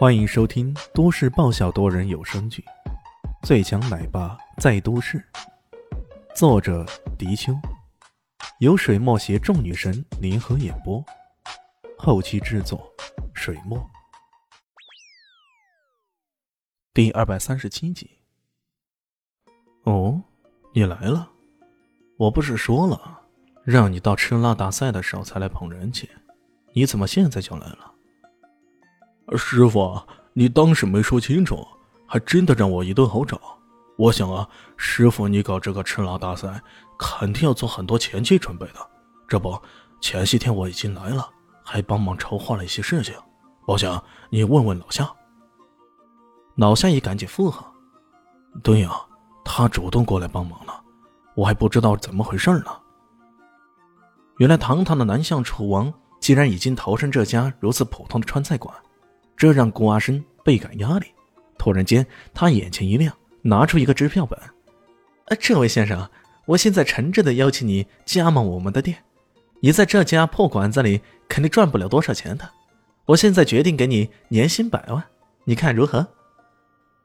欢迎收听都市爆笑多人有声剧《最强奶爸在都市》，作者：迪秋，由水墨携众女神联合演播，后期制作：水墨。第二百三十七集。哦，你来了？我不是说了，让你到吃辣大赛的时候才来捧人气，你怎么现在就来了？师傅，你当时没说清楚，还真的让我一顿好找。我想啊，师傅，你搞这个吃辣大赛，肯定要做很多前期准备的。这不，前些天我已经来了，还帮忙筹划了一些事情。我想你问问老夏。老夏也赶紧附和：“对呀，他主动过来帮忙了，我还不知道怎么回事呢。原来堂堂的南向楚王，竟然已经投身这家如此普通的川菜馆。”这让顾阿生倍感压力。突然间，他眼前一亮，拿出一个支票本：“呃，这位先生，我现在诚挚的邀请你加盟我们的店。你在这家破馆子里肯定赚不了多少钱的。我现在决定给你年薪百万，你看如何？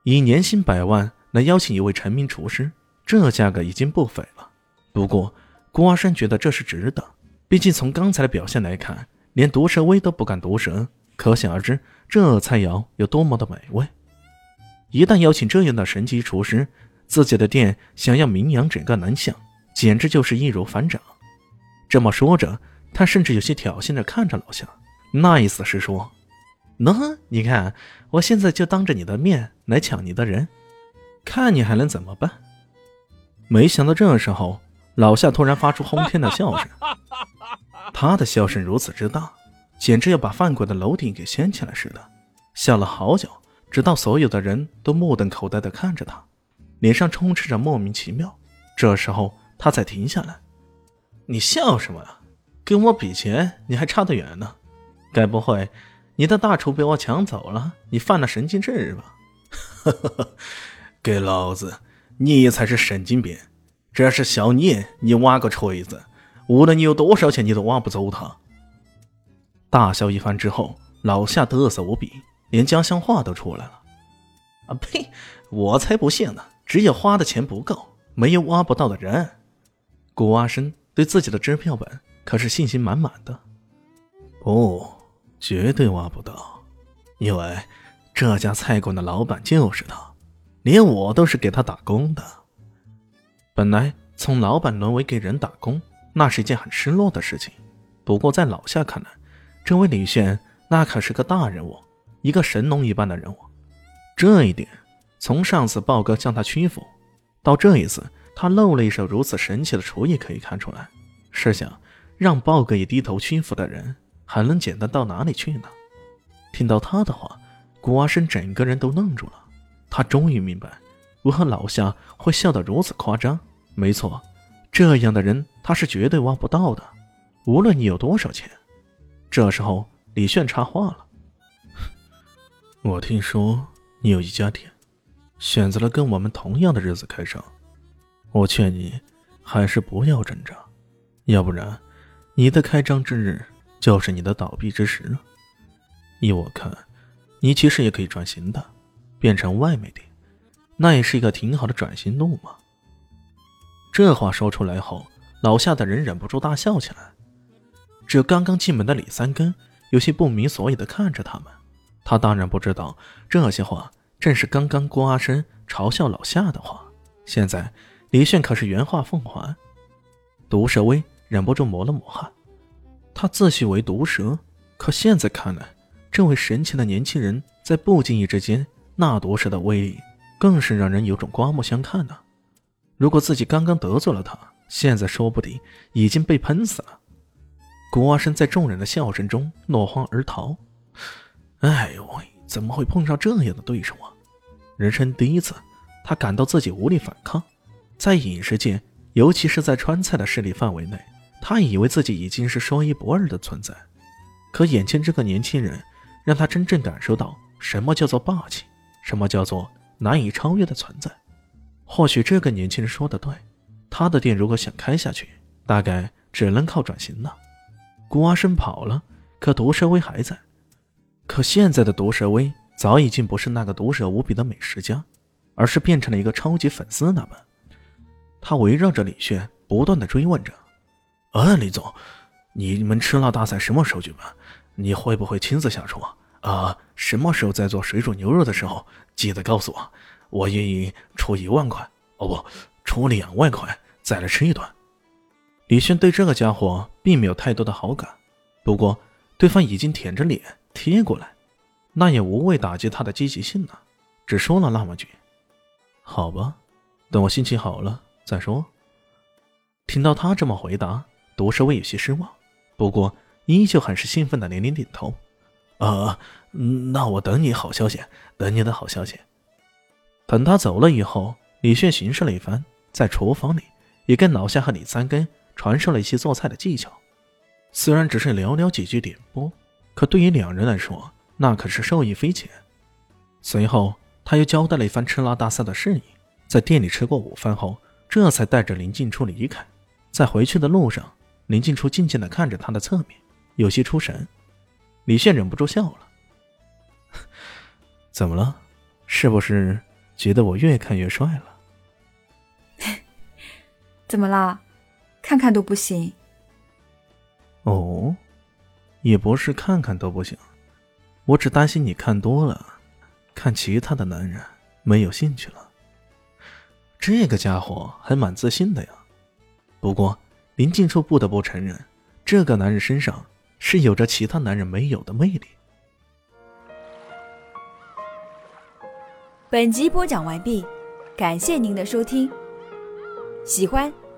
以年薪百万来邀请一位成名厨师，这价格已经不菲了。不过，顾阿生觉得这是值得，毕竟从刚才的表现来看，连毒蛇威都不敢毒舌，可想而知。”这菜肴有多么的美味！一旦邀请这样的神级厨师，自己的店想要名扬整个南向，简直就是易如反掌。这么说着，他甚至有些挑衅着看着老夏，那意思是说：“喏，你看，我现在就当着你的面来抢你的人，看你还能怎么办？”没想到这时候，老夏突然发出轰天的笑声，他的笑声如此之大。简直要把饭馆的楼顶给掀起来似的，笑了好久，直到所有的人都目瞪口呆地看着他，脸上充斥着莫名其妙。这时候他才停下来：“你笑什么呀？跟我比钱，你还差得远呢。该不会你的大厨被我抢走了？你犯了神经症是吧？”“哈哈，给老子！你才是神经病！这是小聂，你挖个锤子，无论你有多少钱，你都挖不走他。”大笑一番之后，老夏得瑟无比，连家乡话都出来了。啊呸！我才不信呢！只有花的钱不够，没有挖不到的人。顾阿生对自己的支票本可是信心满满的。不，绝对挖不到，因为这家菜馆的老板就是他，连我都是给他打工的。本来从老板沦为给人打工，那是一件很失落的事情。不过在老夏看来，这位李炫，那可是个大人物，一个神农一般的人物。这一点，从上次豹哥向他屈服，到这一次他露了一手如此神奇的厨艺，可以看出来。试想，让豹哥也低头屈服的人，还能简单到哪里去呢？听到他的话，古阿生整个人都愣住了。他终于明白，为何老夏会笑得如此夸张。没错，这样的人他是绝对挖不到的，无论你有多少钱。这时候，李炫插话了：“ 我听说你有一家店，选择了跟我们同样的日子开张。我劝你还是不要挣扎，要不然你的开张之日就是你的倒闭之时了。依我看，你其实也可以转型的，变成外卖店，那也是一个挺好的转型路嘛。”这话说出来后，老夏的人忍不住大笑起来。只有刚刚进门的李三根有些不明所以的看着他们，他当然不知道这些话正是刚刚郭阿生嘲笑老夏的话。现在李炫可是原话奉还。毒蛇威忍不住抹了抹汗，他自诩为毒蛇，可现在看来，这位神奇的年轻人在不经意之间，那毒蛇的威力更是让人有种刮目相看的。如果自己刚刚得罪了他，现在说不定已经被喷死了。古阿生在众人的笑声中落荒而逃。哎呦喂，怎么会碰上这样的对手啊？人生第一次，他感到自己无力反抗。在饮食界，尤其是在川菜的势力范围内，他以为自己已经是说一不二的存在。可眼前这个年轻人，让他真正感受到什么叫做霸气，什么叫做难以超越的存在。或许这个年轻人说的对，他的店如果想开下去，大概只能靠转型了。顾阿生跑了，可毒蛇威还在。可现在的毒蛇威早已经不是那个毒蛇无比的美食家，而是变成了一个超级粉丝那般。他围绕着李炫不断的追问着：“啊，李总，你们吃辣大赛什么时候举办？你会不会亲自下厨啊？什么时候在做水煮牛肉的时候，记得告诉我，我愿意出一万块，哦不，出两万块再来吃一顿。”李轩对这个家伙并没有太多的好感，不过对方已经舔着脸贴过来。那也无谓打击他的积极性呢，只说了那么句：“好吧，等我心情好了再说。”听到他这么回答，毒蛇微有些失望，不过依旧很是兴奋的连连点头：“啊，那我等你好消息，等你的好消息。”等他走了以后，李炫巡视了一番，在厨房里也跟老夏和李三根传授了一些做菜的技巧，虽然只是寥寥几句点拨，可对于两人来说，那可是受益匪浅。随后，他又交代了一番吃辣大赛的事宜。在店里吃过午饭后，这才带着林静初离开。在回去的路上，林静初静静地看着他的侧面，有些出神。李现忍不住笑了：“ 怎么了？是不是觉得我越看越帅了？”“ 怎么了？看看都不行。”“哦，也不是看看都不行。”我只担心你看多了，看其他的男人没有兴趣了。这个家伙还蛮自信的呀。不过林静初不得不承认，这个男人身上是有着其他男人没有的魅力。本集播讲完毕，感谢您的收听。喜欢